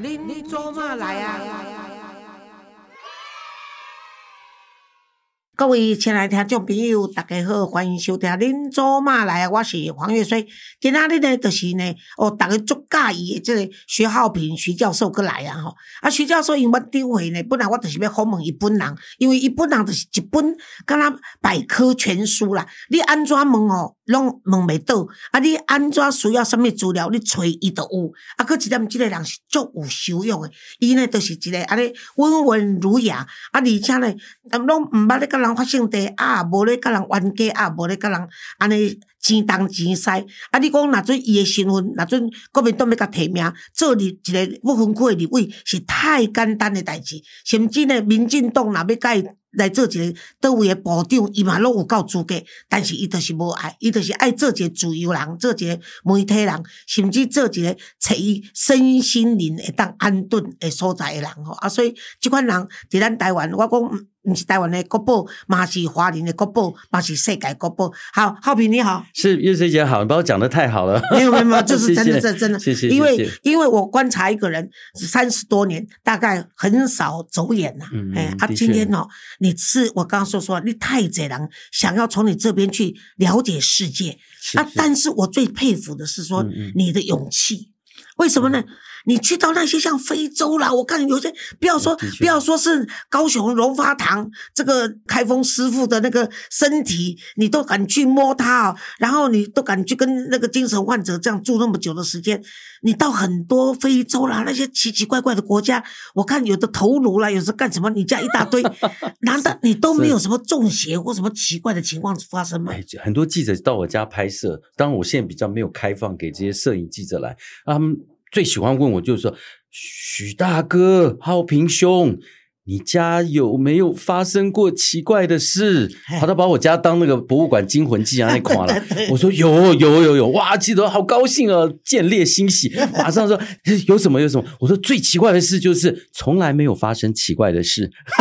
你你做嘛来啊？各位亲爱听众朋友，大家好，欢迎收听《恁做嘛来啊》，我是黄月水。今仔日呢，就是呢，哦，大家足介意的这个徐浩平徐教授过来啊吼。啊，徐教授因为张会呢，本来我就是要访问伊本人，因为伊本人就是一本敢若百科全书啦。你安怎问吼，拢问袂到。啊，你安怎需要什么资料，你找伊都有。啊，佮一点，即个人是足有修养的。伊呢，就是一个安尼温文儒雅，啊，而且呢，拢毋捌咧甲人。发生地啊，无咧甲人冤家啊，无咧甲人安尼钱东钱西。啊，你讲若准伊诶身份，若准国民党要甲提名做立一个不分区诶立委，是太简单诶代志。甚至呢，民进党若要甲伊来做一个倒位诶部长，伊嘛拢有够资格。但是伊就是无爱，伊就是爱做一个自由人，做一个媒体人，甚至做一个找伊身心灵会当安顿诶所在诶人吼。啊，所以即款人伫咱台湾，我讲。你是台湾的国宝，嘛是华人的国宝，嘛是世界国宝。好，浩平你好，是岳水姐好，你把我讲的太好了。没有没有没有，这是 真的，这真的。谢谢。因为因为我观察一个人三十多年，大概很少走眼呐。哎，啊，今天哦，你是我刚刚说说，你太贼人，想要从你这边去了解世界啊。但是我最佩服的是说你的勇气，为什么呢？你去到那些像非洲啦，我看有些不要说不要说是高雄荣发堂这个开封师傅的那个身体，你都敢去摸他，然后你都敢去跟那个精神患者这样住那么久的时间。你到很多非洲啦，那些奇奇怪怪的国家，我看有的头颅啦，有时干什么？你家一大堆，难道你都没有什么中邪或什么奇怪的情况发生吗？很多记者到我家拍摄，当然我现在比较没有开放给这些摄影记者来，他们。最喜欢问我就是说，许大哥、浩平兄。你家有没有发生过奇怪的事？他都把我家当那个博物馆惊魂记啊，那垮了。我说有有有有，哇，记得好高兴啊，见猎欣喜，马上说有什么有什么。我说最奇怪的事就是从来没有发生奇怪的事。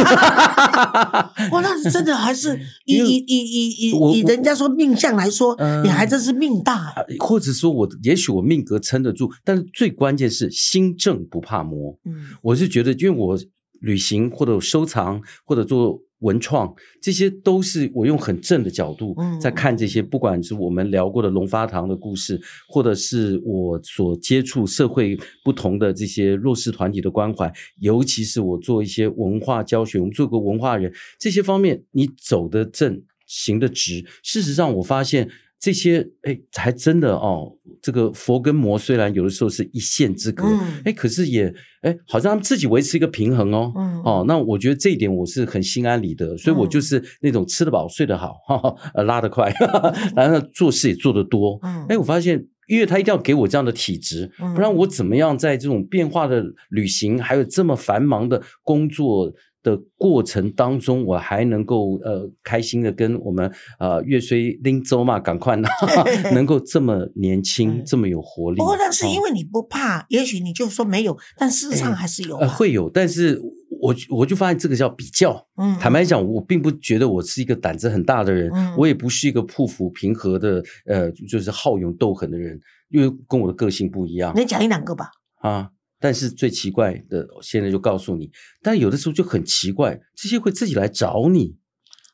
哇，那是真的还是以以以以以以人家说命相来说，你还真是命大，或者说我也许我命格撑得住，但是最关键是心正不怕磨。嗯，我是觉得，因为我。旅行或者收藏或者做文创，这些都是我用很正的角度在看这些。不管是我们聊过的龙发堂的故事，或者是我所接触社会不同的这些弱势团体的关怀，尤其是我做一些文化教学，我们做个文化人，这些方面你走的正，行的直。事实上，我发现。这些哎，还真的哦。这个佛跟魔虽然有的时候是一线之隔，哎，可是也哎，好像他们自己维持一个平衡哦。哦，那我觉得这一点我是很心安理得，所以我就是那种吃得饱、睡得好，哈呃，拉得快，然后做事也做得多。哎，我发现，因为他一定要给我这样的体质，不然我怎么样在这种变化的旅行，还有这么繁忙的工作。的过程当中，我还能够呃开心的跟我们呃岳虽拎走嘛，赶快呢，能够这么年轻，这么有活力。不过那是因为你不怕，也许你就说没有，但事实上还是有。呃会有，但是我我就发现这个叫比较。嗯，坦白讲，我并不觉得我是一个胆子很大的人，我也不是一个匍匐平和的呃，就是好勇斗狠的人，因为跟我的个性不一样。你讲一两个吧。啊。但是最奇怪的，现在就告诉你，但有的时候就很奇怪，这些会自己来找你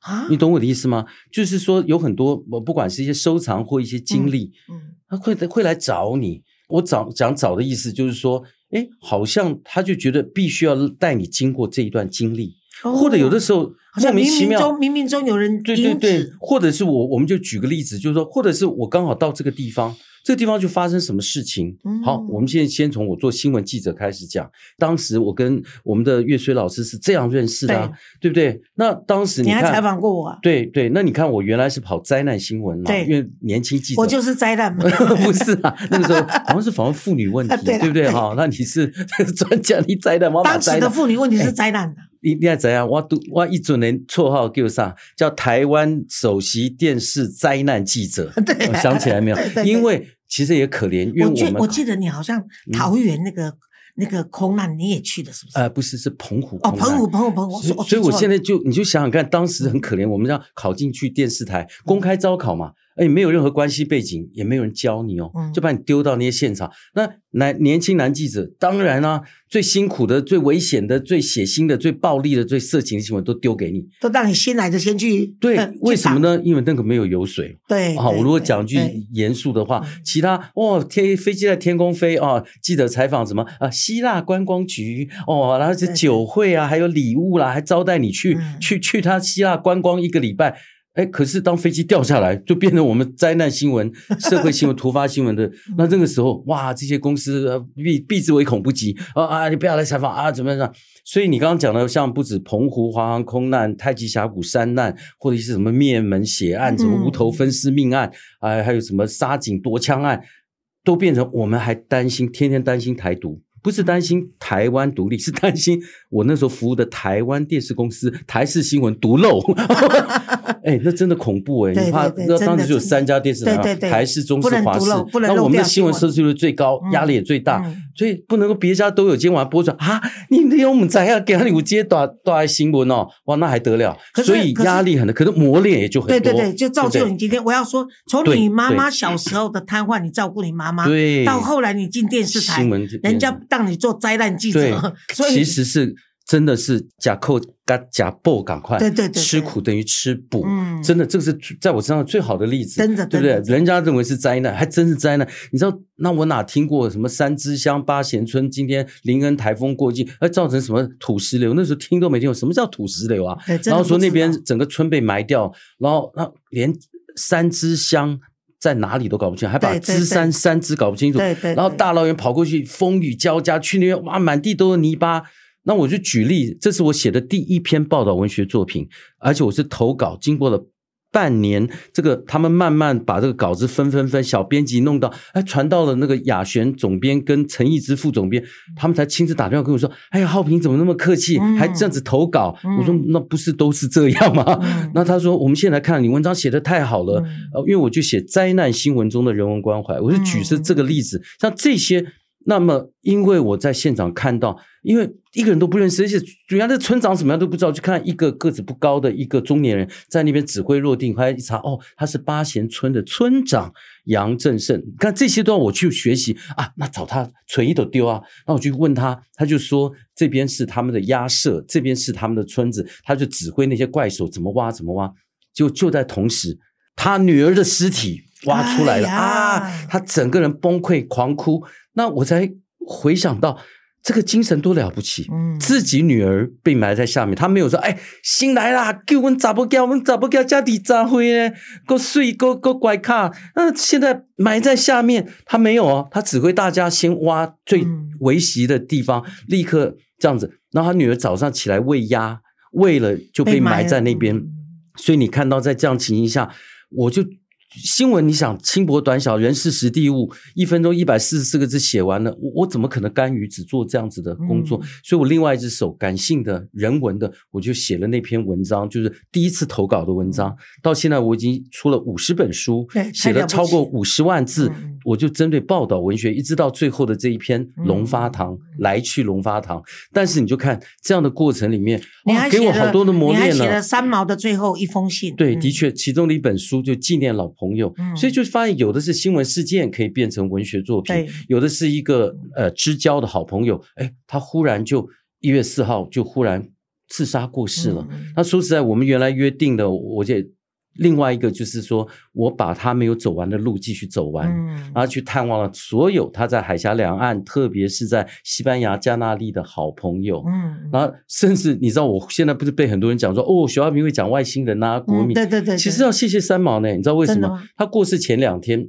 啊，你懂我的意思吗？就是说有很多，不管是一些收藏或一些经历，嗯，他会会来找你。我找讲找的意思就是说，哎，好像他就觉得必须要带你经过这一段经历，或者有的时候莫名其妙，冥冥中有人对对对，或者是我我们就举个例子，就是说，或者是我刚好到这个地方。这个地方就发生什么事情？好，我们现在先从我做新闻记者开始讲。当时我跟我们的岳水老师是这样认识的，对不对？那当时你还采访过我？对对，那你看我原来是跑灾难新闻嘛，因为年轻记者，我就是灾难嘛，不是啊？那个时候好像是访问妇女问题，对不对？哈，那你是 专家，你灾难，当时的妇女问题是灾难的。你你要怎样？我都我一准人绰号叫啥？叫台湾首席电视灾难记者。对，想起来没有？因为其实也可怜，因为我们我记得你好像桃园那个那个空难你也去的，是不是？呃，不是，是澎湖。哦，澎湖，澎湖，澎湖。所以，我现在就你就想想看，当时很可怜，我们要考进去电视台公开招考嘛。哎，没有任何关系背景，也没有人教你哦，就把你丢到那些现场。那男年轻男记者，当然啊，最辛苦的、最危险的、最血腥的、最暴力的、最色情的新闻都丢给你，都让你先来的先去。对，为什么呢？因为那个没有油水。对，好，我如果讲句严肃的话，其他哦，天飞机在天空飞啊，记者采访什么啊？希腊观光局哦，然后是酒会啊，还有礼物啦，还招待你去去去他希腊观光一个礼拜。哎，可是当飞机掉下来，就变成我们灾难新闻、社会新闻、突发新闻的。那这个时候，哇，这些公司避避之唯恐不及啊啊！你不要来采访啊，怎么样？所以你刚刚讲的，像不止澎湖华航空难、太极峡谷山难，或者是什么灭门血案、什么无头分尸命案，哎，还有什么杀警夺枪案，都变成我们还担心，天天担心台独。不是担心台湾独立，是担心我那时候服务的台湾电视公司台视新闻独漏。哎，那真的恐怖哎！你怕那当时就有三家电视台，台视、中视、华视，那我们的新闻收视率最高，压力也最大，所以不能够别家都有，今晚播出啊！你你我们怎样给他有接大大新闻哦？哇，那还得了？所以压力很大，可是磨练也就很多。对对对，就造就你今天。我要说，从你妈妈小时候的瘫痪，你照顾你妈妈，对，到后来你进电视台，人家。让你做灾难记者，所以其实是真的是假扣嘎假报，赶快对对对，吃苦等于吃补，真的这个是在我身上最好的例子，真的对不对？人家认为是灾难，还真是灾难。你知道，那我哪听过什么三支乡八贤村？今天林恩台风过境，而造成什么土石流？那时候听都没听过，什么叫土石流啊？然后说那边整个村被埋掉，然后那连三支乡。在哪里都搞不清，还把芝山三支搞不清楚。对对。然后大老远跑过去，风雨交加，去那边哇，满地都是泥巴。那我就举例，这是我写的第一篇报道文学作品，而且我是投稿，经过了。半年，这个他们慢慢把这个稿子分分分，小编辑弄到，哎，传到了那个雅璇总编跟陈义之副总编，他们才亲自打电话跟我说：“哎呀，浩平怎么那么客气，还这样子投稿？”我说：“那不是都是这样吗？”那他说：“我们现在看你文章写的太好了，呃，因为我就写灾难新闻中的人文关怀，我就举是这个例子，像这些。”那么，因为我在现场看到，因为一个人都不认识，而且主要的村长怎么样都不知道，就看一个个子不高的一个中年人在那边指挥落定，后来一查，哦，他是八贤村的村长杨正胜。看这些都要我去学习啊，那找他存一朵丢啊。那我去问他，他就说这边是他们的鸭舍，这边是他们的村子，他就指挥那些怪手怎么挖怎么挖。就就在同时，他女儿的尸体挖出来了啊，他整个人崩溃狂哭。那我才回想到，这个精神多了不起！嗯，自己女儿被埋在下面，他没有说：“哎，新来啦，给我们咋不给我们咋不给家底咋回呢？够睡够够乖卡。”那现在埋在下面，他没有哦，他指挥大家先挖最危急的地方，立刻这样子。然后他女儿早上起来喂鸭，喂了就被埋在那边。所以你看到在这样情形下，我就。新闻，你想轻薄短小，人事实地物，一分钟一百四十四个字写完了，我我怎么可能甘于只做这样子的工作？所以我另外一只手，感性的人文的，我就写了那篇文章，就是第一次投稿的文章。到现在我已经出了五十本书，写了超过五十万字，我就针对报道文学，一直到最后的这一篇《龙发堂》，来去龙发堂。但是你就看这样的过程里面，你还给我好多的磨练了。写了三毛的最后一封信，对，的确，其中的一本书就纪念老。朋友，所以就发现有的是新闻事件可以变成文学作品，有的是一个呃知交的好朋友，哎，他忽然就一月四号就忽然自杀过世了。那说实在，我们原来约定的，我也另外一个就是说我把他没有走完的路继续走完，然后去探望了所有他在海峡两岸，特别是在西班牙加纳利的好朋友。嗯，然后甚至你知道，我现在不是被很多人讲说，哦，徐浩平会讲外星人啊，国民。对对对。其实要谢谢三毛呢，你知道为什么？他过世前两天，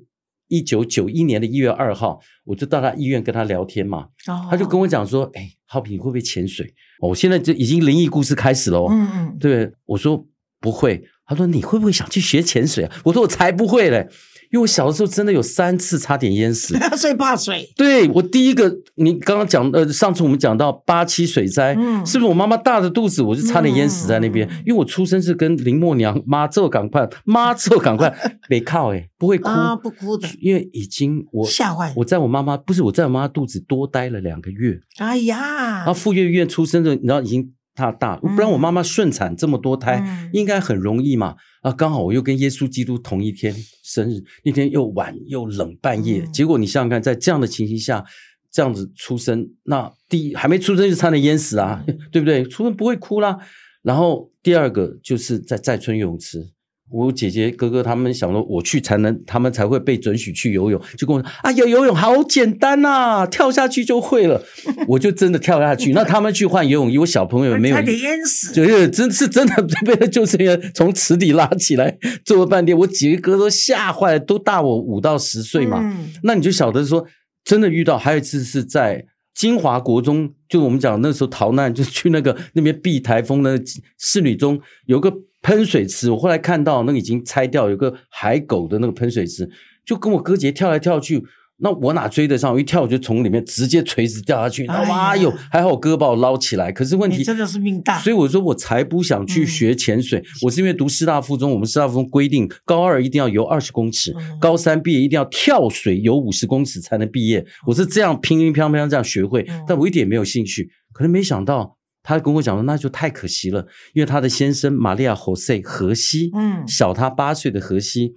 一九九一年的一月二号，我就到他医院跟他聊天嘛。哦。他就跟我讲说，哎，浩平你会不会潜水？我现在就已经灵异故事开始了。嗯嗯。对，我说不会。他说：“你会不会想去学潜水啊？”我说：“我才不会嘞，因为我小的时候真的有三次差点淹死。所以怕水。对我第一个，你刚刚讲呃，上次我们讲到八七水灾，嗯，是不是我妈妈大着肚子，我就差点淹死在那边？因为我出生是跟林默娘妈做赶快，妈做赶快没靠哎，不会哭啊，不哭的，因为已经我吓坏，我在我妈妈不是我在我妈妈肚子多待了两个月。哎呀，然后妇幼医院出生的，你知道已经。他大，不然我妈妈顺产这么多胎，应该很容易嘛。啊，刚好我又跟耶稣基督同一天生日，那天又晚又冷，半夜。结果你想想看，在这样的情形下，这样子出生，那第一还没出生就差点淹死啊，对不对？出生不会哭啦。然后第二个就是在在村游泳池。我姐姐哥哥他们想说，我去才能，他们才会被准许去游泳，就跟我说：“啊，有游泳好简单呐，跳下去就会了。”我就真的跳下去。那他们去换游泳衣，我小朋友没有，差点淹死，就是真是真的被他救生员从池底拉起来，做了半天。我几个哥都吓坏了，都大我五到十岁嘛。那你就晓得说，真的遇到。还有一次是在金华国中，就我们讲那时候逃难，就去那个那边避台风的侍女中有个。喷水池，我后来看到那个已经拆掉，有个海狗的那个喷水池，就跟我哥姐跳来跳去，那我哪追得上？我一跳我就从里面直接垂直掉下去，哇哟！还好我哥把我捞起来。可是问题真的是命大，所以我说我才不想去学潜水。我是因为读师大附中，我们师大附中规定高二一定要游二十公尺，高三毕业一定要跳水游五十公尺才能毕业。我是这样乒乒乓乓这样学会，但我一点没有兴趣。可能没想到。他跟我讲说，那就太可惜了，因为他的先生玛利亚·侯塞荷西，嗯，小他八岁的荷西，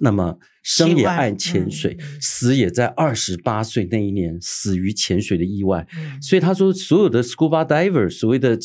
那么生也爱潜水，死也在二十八岁那一年死于潜水的意外。所以他说，所有的 scuba diver，所谓的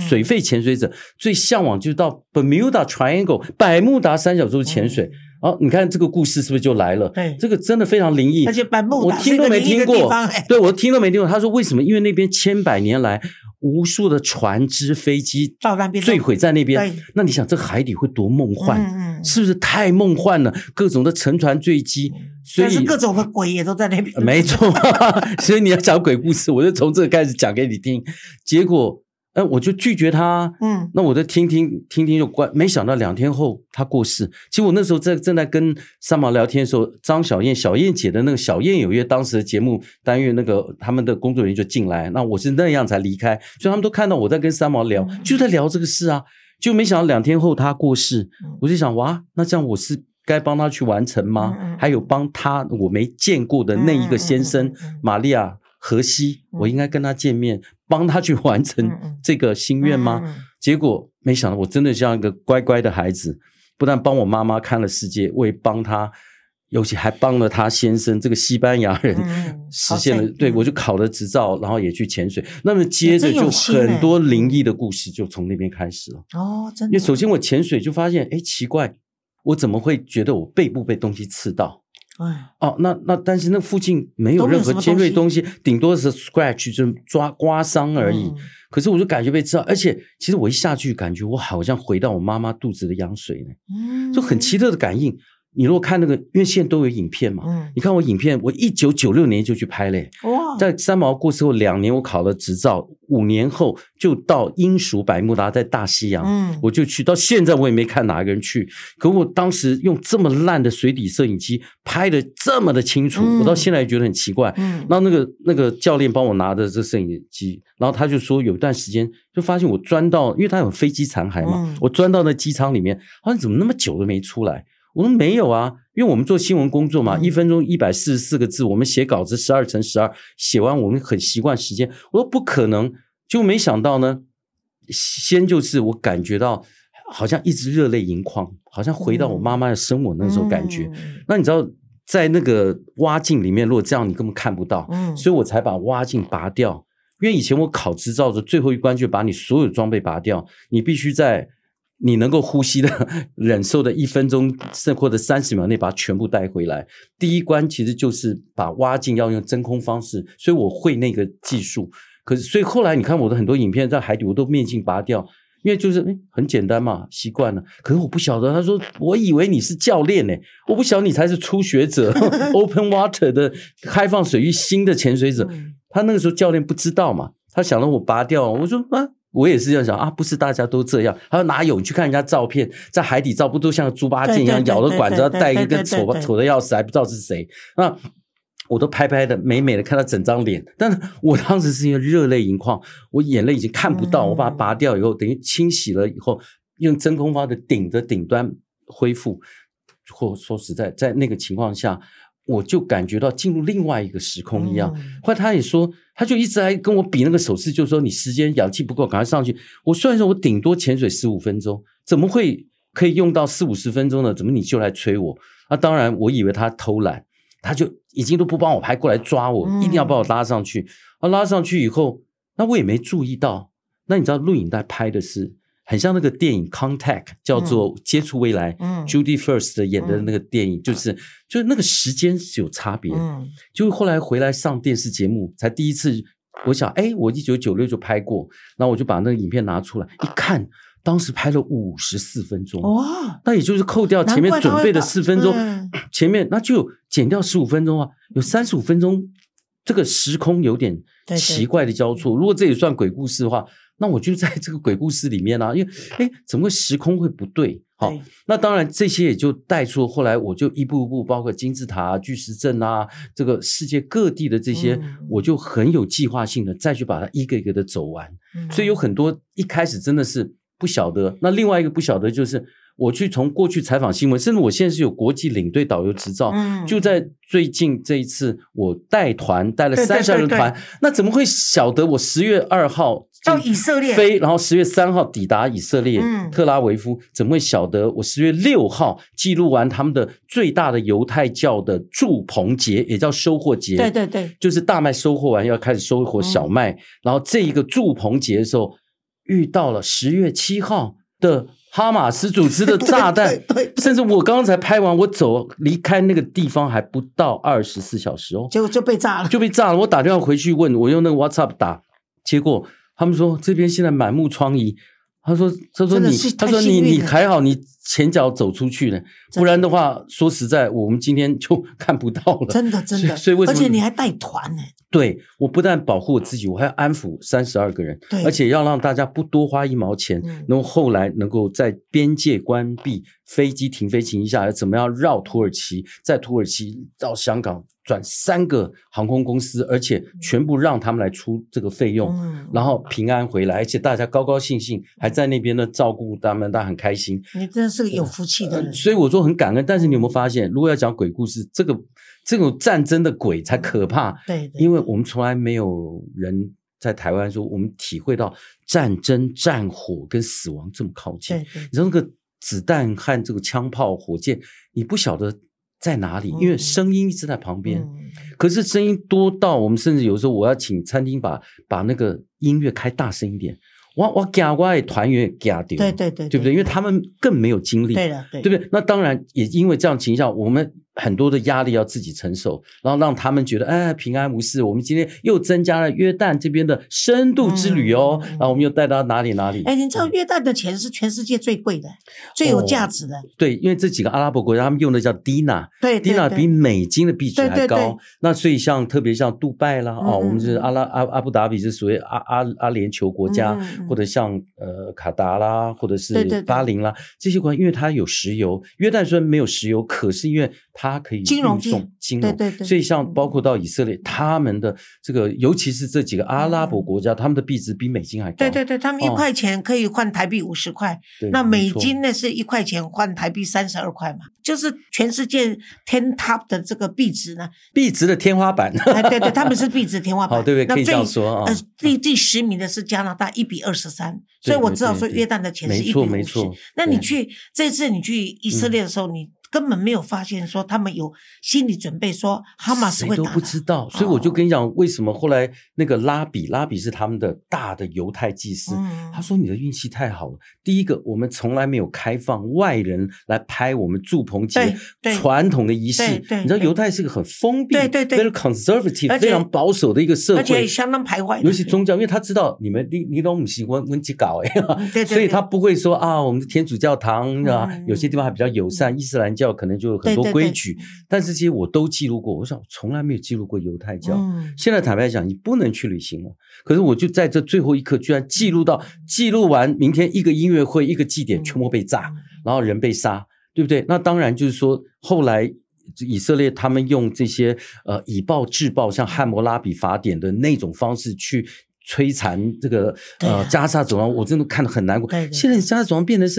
水肺潜水者，最向往就是到 Bermuda Triangle 百慕达三角洲潜水。哦，你看这个故事是不是就来了？对，这个真的非常灵异，而且百慕达我听都没听过，对我听都没听过。他说为什么？因为那边千百年来。无数的船只、飞机坠毁在那边，那你想这海底会多梦幻？是不是太梦幻了？各种的沉船坠机，所以各种的鬼也都在那边。没错，所以你要讲鬼故事，我就从这个开始讲给你听。结果。那我就拒绝他，嗯，那我就听听听听就关。没想到两天后他过世。其实我那时候在正在跟三毛聊天的时候，张小燕、小燕姐的那个小燕有约，当时的节目单元那个他们的工作人员就进来，那我是那样才离开。所以他们都看到我在跟三毛聊，就在聊这个事啊。就没想到两天后他过世，我就想哇，那这样我是该帮他去完成吗？还有帮他我没见过的那一个先生玛利亚。荷西，我应该跟他见面，帮他去完成这个心愿吗？结果没想到，我真的像一个乖乖的孩子，不但帮我妈妈看了世界，我也帮他，尤其还帮了他先生这个西班牙人 实现了。对我就考了执照，然后也去潜水。那么接着就很多灵异的故事就从那边开始了。哦，真的。因为首先我潜水就发现，哎，奇怪，我怎么会觉得我背部被东西刺到？哎，哦，那那但是那附近没有任何尖锐东西，顶多是 scratch，就是抓刮伤而已。可是我就感觉被刺到，而且其实我一下去，感觉我好像回到我妈妈肚子的羊水呢，就很奇特的感应。你如果看那个，因为现在都有影片嘛，嗯，你看我影片，我一九九六年就去拍嘞，哇，在三毛过世后两年，我考了执照，五年后就到英属百慕达，在大西洋，嗯，我就去，到现在我也没看哪一个人去，可我当时用这么烂的水底摄影机拍的这么的清楚，我到现在也觉得很奇怪，嗯，然后那个那个教练帮我拿着这摄影机，然后他就说有一段时间就发现我钻到，因为他有飞机残骸嘛，我钻到那机舱里面，好像怎么那么久都没出来。我说没有啊，因为我们做新闻工作嘛，一分钟一百四十四个字，我们写稿子十二乘十二，写完我们很习惯时间。我说不可能，就没想到呢。先就是我感觉到好像一直热泪盈眶，好像回到我妈妈的生我那时候感觉。那你知道在那个挖镜里面，如果这样你根本看不到，所以我才把挖镜拔掉。因为以前我考执照的最后一关就把你所有装备拔掉，你必须在。你能够呼吸的、忍受的一分钟甚或者三十秒内把它全部带回来。第一关其实就是把挖镜要用真空方式，所以我会那个技术。可是，所以后来你看我的很多影片在海底，我都面镜拔掉，因为就是很简单嘛，习惯了。可是我不晓得，他说我以为你是教练呢，我不晓得你才是初学者，Open Water 的开放水域新的潜水者。他那个时候教练不知道嘛，他想让我拔掉，我说啊。我也是这样想啊，不是大家都这样。他说哪有？你去看人家照片，在海底照不都像猪八戒一样咬着管子，带一个丑丑的要死，还不知道是谁。那我都拍拍的美美的，看到整张脸。但是我当时是因为热泪盈眶，我眼泪已经看不到。我把它拔掉以后，等于清洗了以后，用真空方的顶着顶端恢复。或说实在，在那个情况下。我就感觉到进入另外一个时空一样。后来他也说，他就一直来跟我比那个手势，就是说你时间氧气不够，赶快上去。我虽然说我顶多潜水十五分钟，怎么会可以用到四五十分钟呢？怎么你就来催我？那当然，我以为他偷懒，他就已经都不帮我拍过来抓我，一定要把我拉上去。啊，拉上去以后，那我也没注意到。那你知道录影带拍的是？很像那个电影《Contact》，叫做《接触未来》，Judy First 演的那个电影，就是就是那个时间是有差别。就后来回来上电视节目，才第一次，我想，哎，我一九九六就拍过，然后我就把那个影片拿出来一看，当时拍了五十四分钟，哇，那也就是扣掉前面准备的四分钟，前面那就减掉十五分钟啊，有三十五分钟，这个时空有点奇怪的交错。如果这也算鬼故事的话。那我就在 这个鬼故事里面啊，因为哎，怎么会时空会不对？好，那当然这些也就带出后来我就一步一步，包括金字塔、巨石阵啊，这个世界各地的这些，我就很有计划性的再去把它一个一个的走完。所以有很多一开始真的是不晓得，那另外一个不晓得就是。我去从过去采访新闻，甚至我现在是有国际领队导游执照，就在最近这一次，我带团带了三十二人团，那怎么会晓得我十月二号到以色列飞，然后十月三号抵达以色列特拉维夫？怎么会晓得我十月六号记录完他们的最大的犹太教的祝棚节，也叫收获节？对对对，就是大麦收获完要开始收获小麦，然后这一个祝棚节的时候，遇到了十月七号的。哈马斯组织的炸弹，甚至我刚才拍完，我走离开那个地方还不到二十四小时哦，结果就被炸了，就被炸了。我打电话回去问，我用那个 WhatsApp 打，结果他们说这边现在满目疮痍。他说：“他说你，他说你，你还好，你前脚走出去了，不然的话，说实在，我们今天就 看不到了。真的，真的。所以为什么？而且你还带团呢？对，我不但保护我自己，我还要安抚三十二个人，而且要让大家不多花一毛钱，然后后来能够在边界关闭、飞机停飞情况下，怎么样绕土耳其，在土耳其到香港。”转三个航空公司，而且全部让他们来出这个费用，然后平安回来，而且大家高高兴兴，还在那边呢照顾他们，大家很开心。你真的是个有福气的人，所以我说很感恩。但是你有没有发现，如果要讲鬼故事，这个这种战争的鬼才可怕。对，因为我们从来没有人在台湾说我们体会到战争、战火跟死亡这么靠近。对对，你说那个子弹和这个枪炮、火箭，你不晓得。在哪里？因为声音一直在旁边，可是声音多到我们甚至有时候我要请餐厅把把那个音乐开大声一点。我我加我的团员加掉，对对对，对不对？因为他们更没有精力，对的，对不对？那当然也因为这样情况下，我们。很多的压力要自己承受，然后让他们觉得哎平安无事。我们今天又增加了约旦这边的深度之旅哦，然后我们又带到哪里哪里？哎，你知道约旦的钱是全世界最贵的、最有价值的。对，因为这几个阿拉伯国家他们用的叫 Dina，对，Dina 比美金的币值还高。那所以像特别像杜拜啦，哦，我们是阿拉阿阿布达比是属于阿阿阿联酋国家，或者像呃卡达啦，或者是巴林啦这些国家，因为它有石油。约旦虽然没有石油，可是因为它可以金融金融，对对对，所以像包括到以色列，他们的这个，尤其是这几个阿拉伯国家，他们的币值比美金还高。对对对，他们一块钱可以换台币五十块，那美金呢是一块钱换台币三十二块嘛，就是全世界 ten top 的这个币值呢，币值的天花板。对对，他们是币值天花板。好，对对，可以这样说啊。第第十名的是加拿大，一比二十三，所以我知道说约旦的钱是一比五十。那你去这次你去以色列的时候，你。根本没有发现说他们有心理准备，说哈马斯谁都会打的不知道，所以我就跟你讲，为什么后来那个拉比，拉比是他们的大的犹太祭司，嗯。他说你的运气太好了。第一个，我们从来没有开放外人来拍我们祝棚节传统的仪式你知道犹太是个很封闭、对对对。very conservative、非常保守的一个社会。而且相当排外，尤其宗教，因为他知道你们你你都不喜欢温基搞哎，所以他不会说啊，我们的天主教堂啊，嗯。有些地方还比较友善，伊斯兰教可能就有很多对对对规矩，但是这些我都记录过。我想从来没有记录过犹太教。嗯，现在坦白讲，你不能去旅行了。可是我就在这最后一刻，居然记录到记录完，明天一个音乐会、一个祭典全部被炸，然后人被杀，对不对？那当然就是说，后来以色列他们用这些呃以暴制暴，像汉谟拉比法典的那种方式去。摧残这个啊呃加沙走廊，我真的看得很难过。对对现在加沙走廊变成是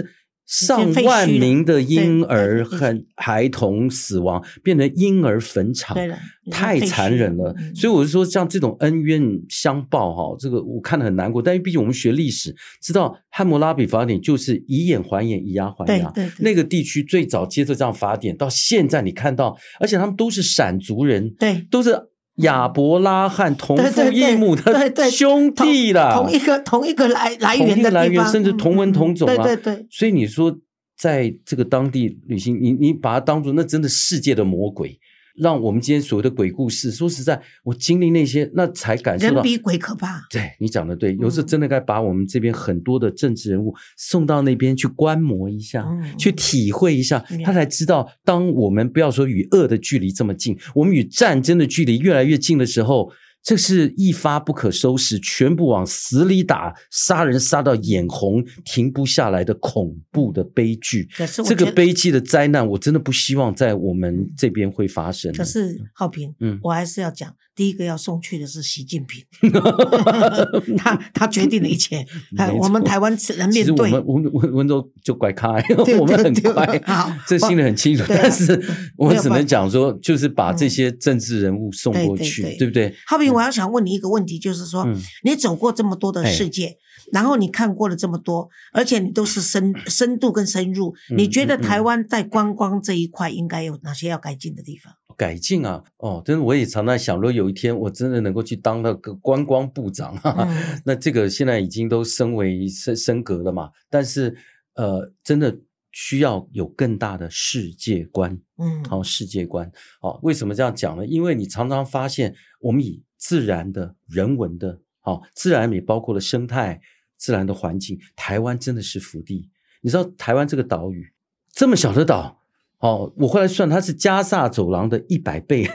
上万名的婴儿和孩童死亡，变成婴儿坟场。对，太残忍了，嗯所以我是说，像这种恩怨相报哈，这个我看得很难过。但是毕竟我们学历史，知道汉谟拉比法典就是以眼还眼，以牙还牙。对对对那个地区最早接受这样法典，到现在你看到，而且他们都是闪族人，对都是亚伯拉罕同父异母的兄弟啦，同一个同一个来来同一个来源，源的地方，甚至同文同种啊。对对对，所以你说，在这个当地旅行，你你把它当做那真的世界的魔鬼，让我们今天所谓的鬼故事，说实在，我经历那些，那才感受到。人比鬼可怕。对你讲的对，有时候嗯真的该把我们这边很多的政治人物送到那边去观摩一下，嗯去体会一下嗯，他才知道，当我们不要说与恶的距离这么近，我们与战争的距离越来越近的时候，这是一发不可收拾，全部往死里打，杀人杀到眼红，停不下来的恐怖的悲剧。这个悲剧的灾难，我真的不希望在我们这边会发生。可是浩平，嗯我还是要讲，第一个要送去的是习近平，他他决定了一切，我们台湾只能面对我面对。们温温温州就拐开，对我们很快好，这心里很清楚。但是我们只能讲说，就是把这嗯些政治人物送过去，对不对？浩平，我要想问你一个问题，就是说，嗯你走过这么多的哎世界，然后你看过了这么多，而且你都是深深度跟深入，嗯你觉得台湾在观光这一块应该有哪些要改进的地方？改进啊，哦，真的我也常常想，如果有一天我真的能够去当那个观光部长，哈哈嗯那这个现在已经都升为升升格了嘛，但是呃，真的需要有更大的世界观，嗯，好、世界观，好、为什么这样讲呢？因为你常常发现，我们以自然的、人文的，好、自然也包括了生态、自然的环境，台湾真的是福地。你知道台湾这个岛屿这么小的岛，哦，我后来算它是加萨走廊的一百倍。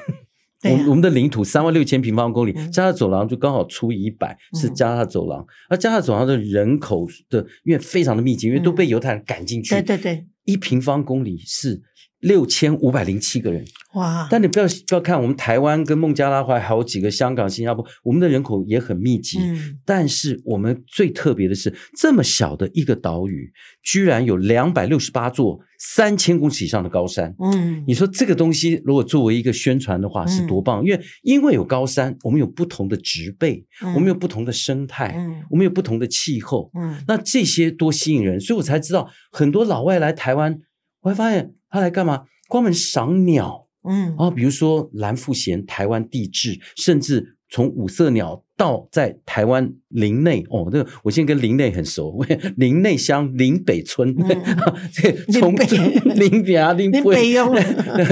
我们我们的领土三万六千平方公里，嗯。加萨走廊就刚好除以一百，是嗯加萨走廊。而加萨走廊的人口的，因为非常的密集，因为都被犹太人赶进去，对对对，一平方公里是六千五百零七个人。哇，但你不要不要看我们台湾跟孟加拉还还有几个香港、新加坡，我们的人口也很密集。嗯，但是我们最特别的是，这么小的一个岛屿，居然有两百六十八座三千公尺以上的高山。嗯，你说这个东西如果作为一个宣传的话，是多棒！因为因为有高山，我们有不同的植被，我们有不同的生态，嗯我们有不同的气候。嗯那这些多吸引人，所以我才知道很多老外来台湾，我还发现他来干嘛？关门赏鸟。嗯。啊，比如说蓝腹鹇、台湾地质，甚至从五色鸟到在台湾林内。哦，那个我现在跟林内很熟，林内乡林北村，嗯。这从林北。啊 林林北用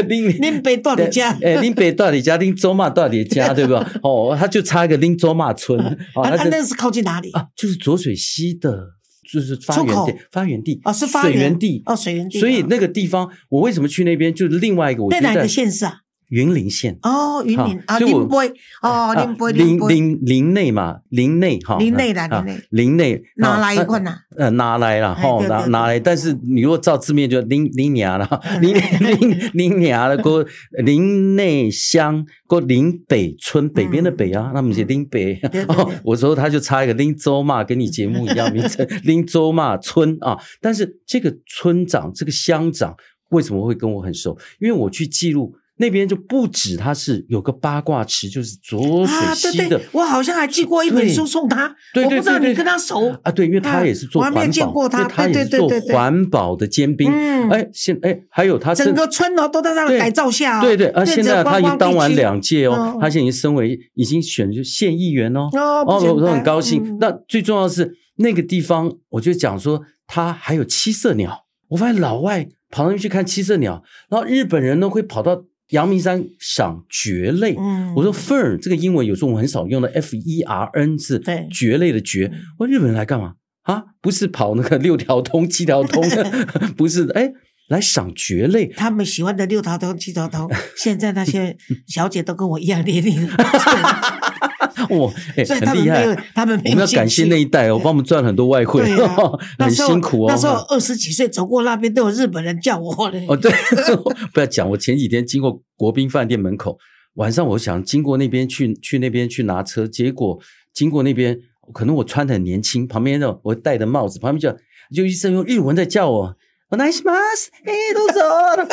林林北到你家。哎，林北到你家，林周骂到你家，对吧？哦，他就差一个林周骂村，哦，啊啊，他就那是靠近哪里？啊，就是浊水溪的，就是发源地，发源地哦，是发水源源地哦，水源地。哦所以那个地方，我为什么去那边？就是另外一个，我在哪觉得个县市啊？云林县。哦，云林啊，所以我林北哦，啊林北林林林内嘛，林内哈，林内啦啊林内。林内哪来一啊罐呐？呃，拿来了哈，哎对对拿拿来，但是你如果照字面就林林娘了，嗯 林林林娘了，过林内乡过林北村北边的北啊，那么是林北。我说他就差一个林州嘛，跟你节目一样名称，林州嘛村啊，但是这个村长这个乡长为什么会跟我很熟？因为我去记录那边就不止他是有个八卦池，就是浊水啊，溪的。对对，我好像还寄过一本书送他，对对我不知道你跟他熟啊，对，因为他也是做我还没有见过他对也是做对对环保的尖兵。嗯哎，现哎还有他整个村哦都在他的改造下哦，对对啊，现在他已经当完两届哦嗯，他现在已经升为已经选就县议员哦。哦，我都很高兴。嗯那最重要的是那个地方，我就讲说，他还有七色鸟。我发现老外跑那边去看七色鸟，然后日本人呢会跑到阳明山赏蕨类。嗯我说 fern 这个英文有时候我们很少用的，f e r n 字对蕨类的蕨。我说日本人来干嘛啊？不是跑那个 六条通、七条通，不是的，哎，来赏蕨类。他们喜欢的六条通、七条通，现在那些小姐都跟我一样年龄了，哇，哎，所以他很厉害们没有。，他们没有我们要感谢那一代哦，帮我们赚很多外汇对啊，很辛苦哦。那时候二十几岁走过那边，都有日本人叫我嘞。哦，对，不要讲。我前几天经过国宾饭店门口，晚上我想经过那边去去那边去拿车，结果经过那边，可能我穿的很年轻，旁边的我戴的帽子，旁边就就医生用日文在叫我。我 nice mas，哎，都走。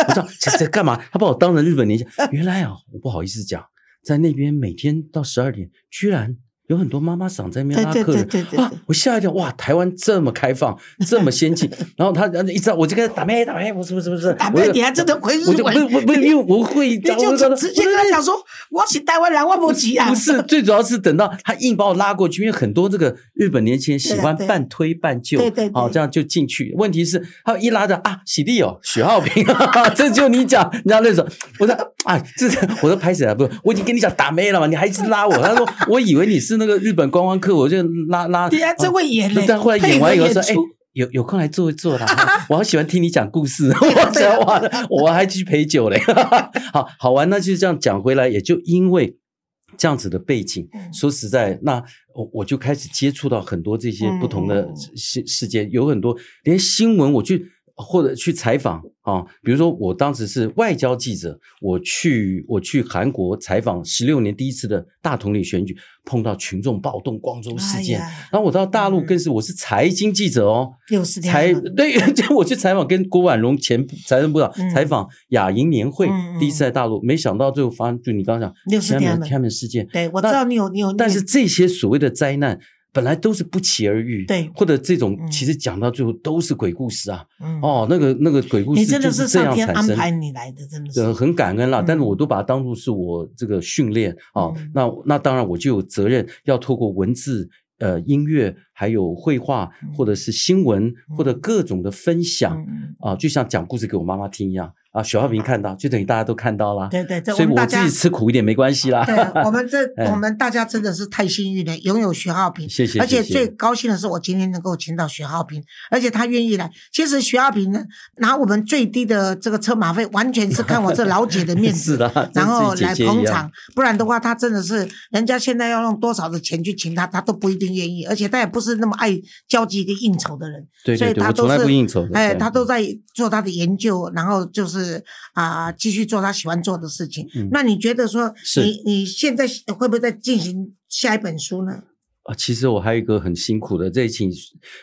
我说这这干嘛？他把我当成日本年轻。原来啊，我不好意思讲，在那边每天到十二点，居然有很多妈妈嗓在那边拉客人对对对啊！我吓一跳，哇，台湾这么开放，这么先进。然后他然后一直我就跟他打妹打妹，不是不是不是，打妹我就你还真的会日我就不文不不，因为我会 你讲，就我就直接跟他讲说，我是台湾人，我不急啊。不是，最主要是等到他硬把我拉过去，因为很多这个日本年轻人喜欢半推半就，对对对哦，这样就进去。问题是，他一拉着啊，喜弟哦，许浩平，这就你讲，人家那种，我说啊，这我都拍起来，不是，我已经跟你讲打妹了嘛，你还一直拉我。他说，我以为你是那个日本观光客，我就拉拉。对啊真会演嘞但后来演完以后说，哎。有有空来坐一坐啦！我好喜欢听你讲故事，我讲完了，我还去陪酒嘞。好好玩，那就这样讲回来，也就因为这样子的背景，嗯说实在，那我我就开始接触到很多这些不同的事事件，有很多连新闻我去或者去采访啊，比如说我当时是外交记者，我去我去韩国采访十六年第一次的大统领选举，碰到群众暴动、光州事件，哎然后我到大陆嗯更是我是财经记者哦，又是这采样的。对，就我去采访跟郭婉容前财政部长嗯采访亚银年会第一次在大陆，没想到最后发生就你刚刚讲天安门天安门天安门事件，对，我知道你有你有，但是这些所谓的灾难。本来都是不期而遇，对。或者这种嗯。其实讲到最后都是鬼故事啊，嗯，哦，那个那个鬼故事就是这样产生，安排你来的，真的是。呃，很感恩啦，嗯。但是我都把它当做是我这个训练啊、嗯那那当然我就有责任要透过文字、呃音乐，还有绘画，嗯。或者是新闻，或者各种的分享嗯。啊、就像讲故事给我妈妈听一样啊。许浩平看到，就等于大家都看到了。对对，这所以我们大家自己吃苦一点没关系啦。对，啊我们这哎我们大家真的是太幸运了，拥有徐浩平。谢谢而且最高兴的是，我今天能够请到徐浩平，而且他愿意来。其实徐浩平呢，拿我们最低的这个车马费，完全是看我这老姐的面子，是的，然后来捧场。不然的话，他真的是人家现在要用多少的钱去请他，他都不一定愿意。而且他也不是那么爱交际跟应酬的人，对对对，所以他都我从来是不应酬。哎，他都在做他的研究，然后就是啊、继续做他喜欢做的事情。嗯那你觉得说，是你你现在会不会再进行下一本书呢？啊，其实我还有一个很辛苦的，这里请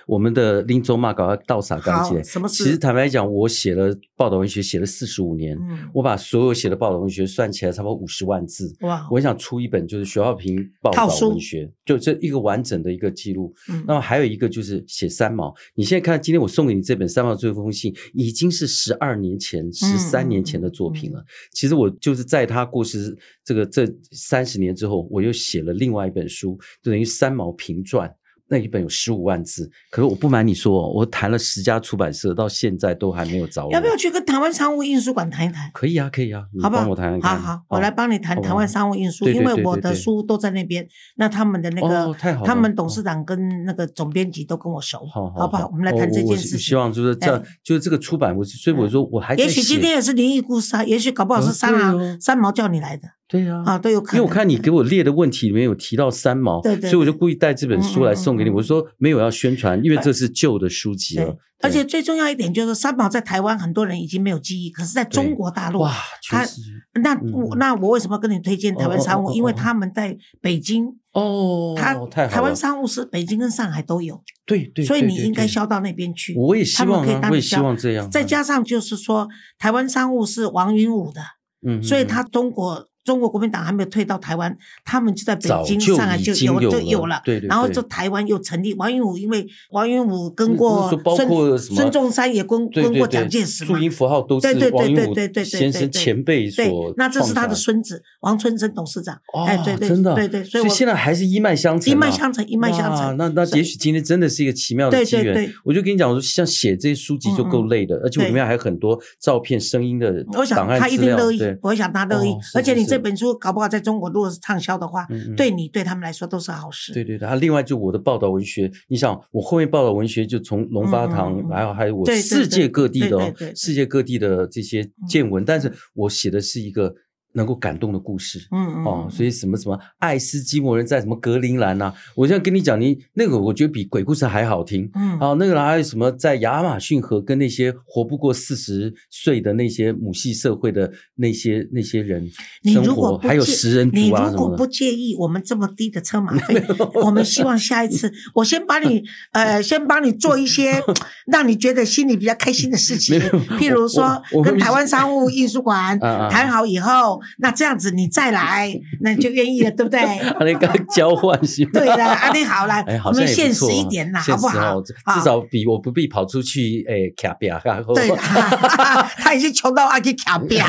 我们的林州骂搞到倒洒干净。好什么事其实坦白讲，我写了报道文学，写了四十五年，嗯，我把所有写的报道文学算起来，差不多五十万字。哇，我想出一本就是徐浩平报道文学，就这一个完整的一个记录。嗯那么还有一个就是写三毛。你现在看，今天我送给你这本《三毛最后一封信》，已经是十二年前、十三年前的作品了。其实我就是在他过世这个这三十年之后，我又写了另外一本书，就等于《三毛评传》。那一本有十五万字，可是我不瞒你说哦，我谈了十家出版社，到现在都还没有找我。要不要去跟台湾商务印书馆谈一谈？可以啊，可以啊，你好不好？帮我谈谈。好好，我来帮你谈台湾商务印书，因为我的书都在那边。那他们的那个，他们董事长跟那个总编辑都跟我熟，好好不好？我们来谈这件事情。是希望就是这就是这个出版，我所以我说我还也许今天也是灵异故事啊，也许搞不好是哦三毛三毛叫你来的对啊啊，都有可能。因为我看你给我列的问题里面有提到三毛，对对对所以我就故意带这本书来送给你。嗯嗯嗯我说没有要宣传，因为这是旧的书籍了对。，而且最重要一点就是三毛在台湾很多人已经没有记忆，可是在中国大陆，哇，他确实那嗯我那我为什么跟你推荐台湾商务？哦哦哦哦因为他们在北京，哦，他台湾商务是北京跟上海都有，对对，所以你应该销到那边去。我也希他们可以望啊，我也希当你销望这样。再加上就是说，台湾商务是王云武的，嗯，所以他中国。中国国民党还没有退到台湾，他们就在北京、上海就有就了有了。对对对然后就台湾又成立王云武，因为王云武跟过孙孙中山也跟跟过蒋介石嘛注。音符号都是对对对王云武对对对对先生前辈所对，那这是他的孙子王春生董事长。哦哎，对对真的啊对对，所以我现在还是一脉相承啊，一脉相承，一脉相承。那那也许今天真的是一个奇妙的机缘对对对。我就跟你讲，我说像写这些书籍就够累的，而且我里面还有很多照片、声音的我想档案他一。定乐意对，，我想他乐意哦。而且你是是这本书搞不好在中国如果是畅销的话嗯嗯，对你对他们来说都是好事。对对对，还有另外就我的报道文学，你想我后面报道文学就从龙发堂，嗯嗯嗯还有我世界各地的世界各地的这些见闻，但是我写的是一个能够感动的故事。嗯嗯哦，所以什么什么爱斯基摩人在什么格陵兰呐、我现在跟你讲，你那个我觉得比鬼故事还好听。嗯啊，那个还有什么在亚马逊河跟那些活不过四十岁的那些母系社会的那些那些人生活，还有食人你族啊什么的。如果不介意我们这么低的车马费，我们希望下一次我先帮你 呃，先帮你做一些 让你觉得心里比较开心的事情譬如说跟台湾商务印书馆谈好以后，那这样子你再来，那你就愿意了，对不对？啊，那个交换行吗？对的，安利好了我们现实一点啦，好不好哦？至少比我不必跑出去诶卡比亚，然后对，他已经穷到阿去卡边。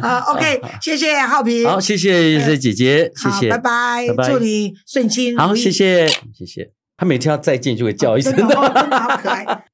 啊，OK，谢谢浩平，好，谢谢谢谢姐姐，谢，谢，拜拜祝你顺心。好，谢谢谢谢。他每天要再见就会叫一声的好可爱。